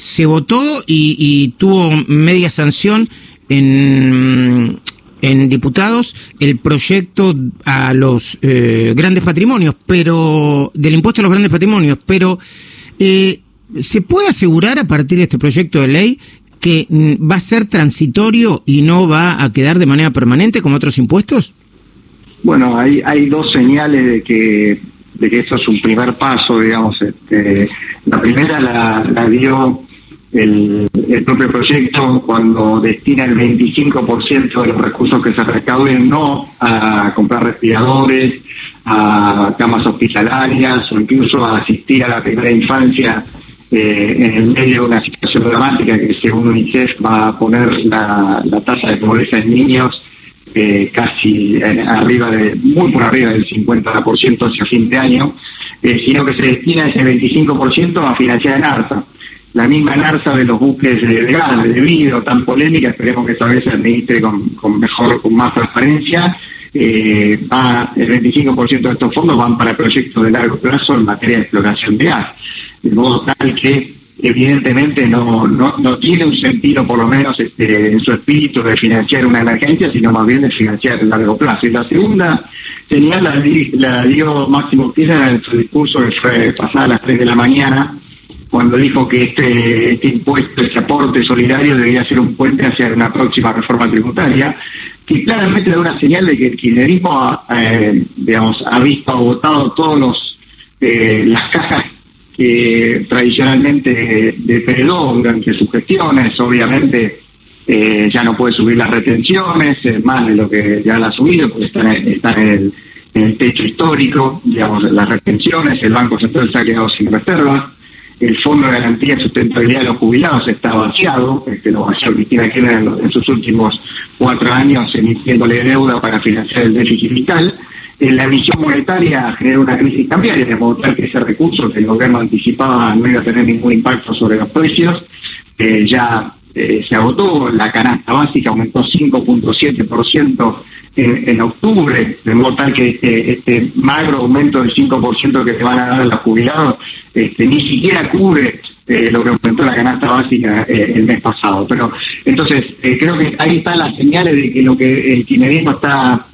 se votó y, tuvo media sanción en, en diputados el proyecto a los eh, grandes patrimonios, pero del impuesto a los grandes patrimonios, pero eh, ¿se puede asegurar a partir de este proyecto de ley que mm, va a ser transitorio y no va a quedar de manera permanente como otros impuestos? Bueno, hay, hay dos señales de que, de que esto es un primer paso, digamos. Este, la primera la, dio el, propio proyecto cuando destina el 25% de los recursos que se recauden no a comprar respiradores, a camas hospitalarias o incluso a asistir a la primera infancia eh, en el medio de una situación dramática que según UNICEF va a poner la, la tasa de pobreza en niños eh, casi arriba de, muy por arriba del 50% hacia fin de año, eh, sino que se destina ese 25% a financiar en ARSA. La misma NARSA de los buques de, gas, de vidrio, tan polémica, esperemos que esta vez se administre con, mejor, con más transparencia. va, el 25% de estos fondos van para proyectos de largo plazo en materia de exploración de gas. De modo tal que evidentemente no, no, no tiene un sentido, por lo menos este, en su espíritu, de financiar una emergencia, sino más bien de financiar a largo plazo. Y la segunda señal la, la dio Máximo Kirchner en su discurso que fue pasada a las 3 de la mañana, cuando dijo que este, este impuesto, este aporte solidario debería ser un puente hacia una próxima reforma tributaria, que claramente da una señal de que el kirchnerismo, eh, digamos, ha visto, ha votado todos los eh, las cajas que tradicionalmente depredó durante sus gestiones, obviamente eh, ya no puede subir las retenciones, más de lo que ya la ha subido, porque está en, el, techo histórico, digamos, las retenciones, el Banco Central se ha quedado sin reservas, el Fondo de Garantía y Sustentabilidad de los Jubilados está vaciado, este, lo vació Cristina Kirchner en, sus últimos cuatro años emitiéndole deuda para financiar el déficit fiscal, la emisión monetaria genera una crisis cambiaria, de modo tal que ese recurso que el gobierno anticipaba no iba a tener ningún impacto sobre los precios, ya eh, se agotó, la canasta básica aumentó 5.7% en, en octubre, de modo tal que este, este magro aumento del 5% que se van a dar a los jubilados este, ni siquiera cubre eh, lo que aumentó la canasta básica eh, el mes pasado. Pero entonces creo que ahí están las señales de que lo que el kirchnerismo está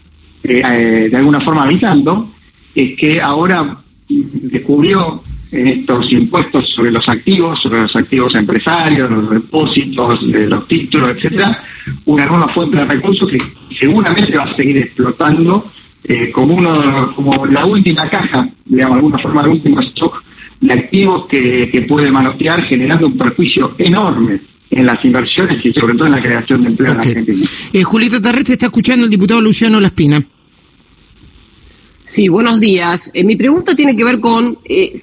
eh, de alguna forma avisando, es que ahora descubrió en estos impuestos sobre los activos, sobre los activos empresarios, los depósitos, los títulos, etcétera, una nueva fuente de recursos que seguramente va a seguir explotando eh, como uno, como la última caja, digamos, de alguna forma el último stock de activos que, que puede manotear generando un perjuicio enorme en las inversiones y sobre todo en la creación de empleo en Argentina. Eh, Julieta Tarrete está escuchando el diputado Luciano Laspina. Sí, buenos días. Eh, mi pregunta tiene que ver con, eh,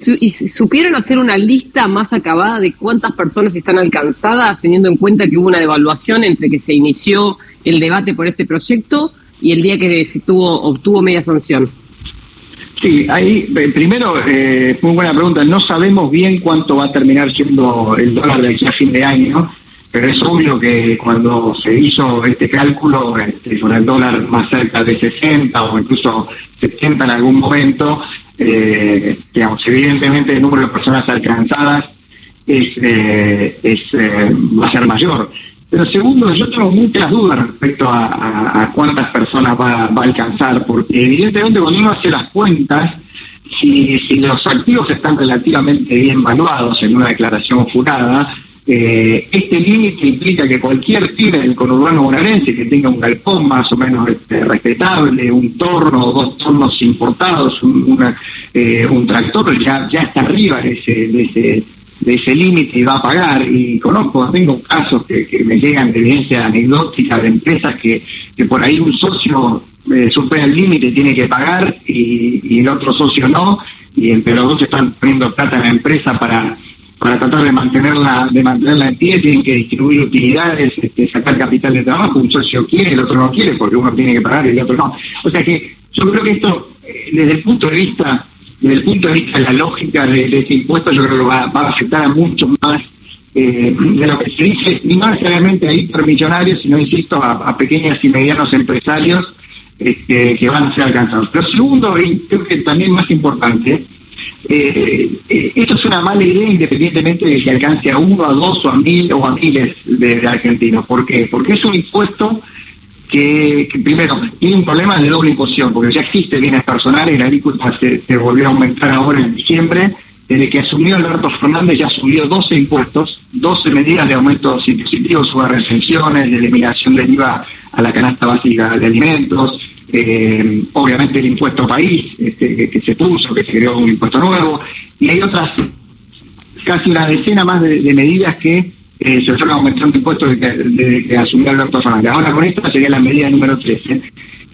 ¿supieron hacer una lista más acabada de cuántas personas están alcanzadas, teniendo en cuenta que hubo una devaluación entre que se inició el debate por este proyecto y el día que se tuvo, obtuvo media sanción? Sí, ahí, eh, primero, eh, muy buena pregunta. No sabemos bien cuánto va a terminar siendo el dólar de aquí a fin de año pero es obvio que cuando se hizo este cálculo este, con el dólar más cerca de 60 o incluso 70 en algún momento, eh, digamos, evidentemente el número de personas alcanzadas es, eh, es eh, va a ser mayor. Pero segundo, yo tengo muchas dudas respecto a, cuántas personas va, a alcanzar, porque evidentemente cuando uno hace las cuentas, si, los activos están relativamente bien valuados en una declaración jurada, eh, este límite implica que cualquier tira del conurbano bonaerense que tenga un galpón más o menos este, respetable, un torno o dos tornos importados, un, eh, un tractor, ya, está arriba de ese, de ese límite y va a pagar. Y conozco, tengo casos que, me llegan de evidencia anecdótica de empresas que, que por ahí un socio eh, supera el límite tiene que pagar y, y el otro socio no, y entre los dos están poniendo plata en la empresa para para tratar de mantenerla de mantenerla en pie tienen que distribuir utilidades, este, sacar capital de trabajo, un socio quiere, el otro no quiere, porque uno tiene que pagar y el otro no. O sea que yo creo que esto, eh, desde el punto de vista, desde el punto de vista de la lógica de, ese impuesto, yo creo que va, a afectar a mucho más eh, de lo que se dice, ni no necesariamente a hipermillonarios, sino, insisto, a, pequeños y medianos empresarios este, que van a ser alcanzados. Pero segundo, y creo que también más importante, eh, eh, esto es una mala idea independientemente de que alcance a uno, a dos o a mil o a miles de, argentinos. ¿Por qué? Porque es un impuesto que, primero tiene un problema de doble imposición, porque ya existe bienes personales, la agrícola se, se volvió a aumentar ahora en diciembre, desde que asumió Alberto Fernández ya subió 12 impuestos, 12 medidas de aumentos impositivos sobre recensiones, de eliminación del IVA a la canasta básica de alimentos, eh, obviamente el impuesto país este, que, se puso, que se creó un impuesto nuevo, y hay otras, casi una decena más de, medidas que eh, se fueron aumentando impuestos desde que, asumió Alberto Fernández. Ahora con esta sería la medida número 13.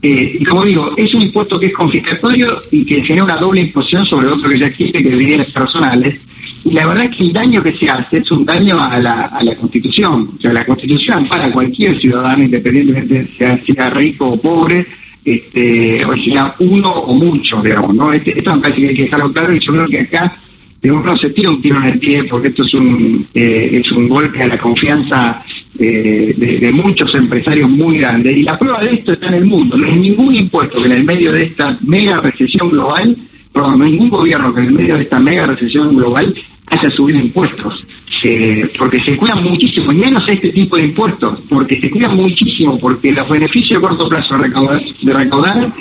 Eh, y como digo, es un impuesto que es confiscatorio y que genera una doble imposición sobre otro que ya existe, que es bienes personales. Y la verdad es que el daño que se hace es un daño a la, a la Constitución. O sea, la Constitución para cualquier ciudadano, independientemente de sea, sea rico o pobre, este, o sea uno o mucho, digamos, ¿no? Este, esto me parece que hay que dejarlo claro y yo creo que acá no se tira un tiro en el pie porque esto es un, eh, es un golpe a la confianza eh, de, muchos empresarios muy grandes. Y la prueba de esto está en el mundo. No hay ningún impuesto que en el medio de esta mega recesión global, no hay ningún gobierno que en el medio de esta mega recesión global haya subido impuestos. Eh, porque se cuidan muchísimo, y menos este tipo de impuestos, porque se cuidan muchísimo, porque los beneficios de corto plazo de recaudar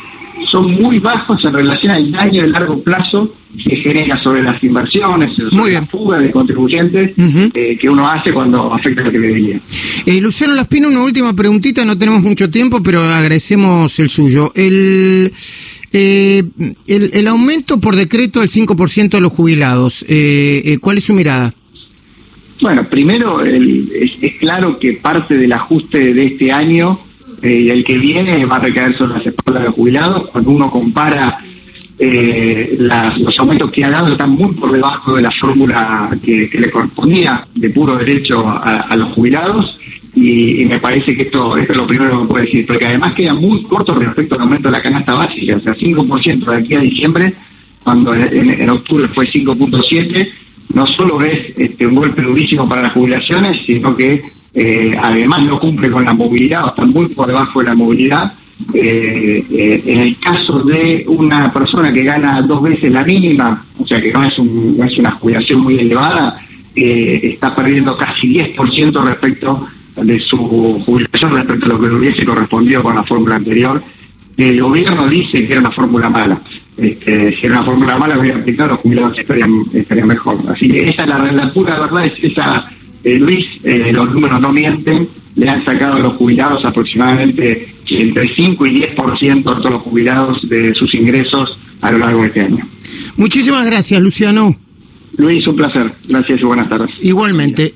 son muy bajos en relación al daño de largo plazo que genera sobre las inversiones, sobre la fuga de contribuyentes eh, que uno hace cuando afecta la que Eh, Luciano Laspino, una última preguntita, no tenemos mucho tiempo, pero agradecemos el suyo. El, eh, el, aumento por decreto del 5% de los jubilados, eh, ¿cuál es su mirada? Bueno, primero es, es claro que parte del ajuste de este año eh, y el que viene va a recaer sobre las espaldas de los jubilados. Cuando uno compara eh, los aumentos que ha dado, están muy por debajo de la fórmula que, le correspondía de puro derecho a, los jubilados. Y, me parece que esto, esto es lo primero que me puede decir, porque además queda muy corto respecto al aumento de la canasta básica, o sea, 5% de aquí a diciembre, cuando en, octubre fue 5.7%, no solo es este, un golpe durísimo para las jubilaciones, sino que eh, además no cumple con la movilidad o está muy por debajo de la movilidad. Eh, eh, en el caso de una persona que gana dos veces la mínima, o sea que no es, un, es una jubilación muy elevada, está perdiendo casi 10% respecto de su jubilación respecto a lo que le hubiese correspondido con la fórmula anterior. El gobierno dice que era una fórmula mala. Este, si era una fórmula mala, hubiera aplicado, los jubilados estarían, estarían mejor. Así que esa es la, la pura verdad, es esa eh, Luis, eh, los números no mienten, le han sacado a los jubilados aproximadamente entre 5 y 10% de todos los jubilados de sus ingresos a lo largo de este año. Muchísimas gracias, Luciano. Luis, un placer. Gracias y buenas tardes. Igualmente.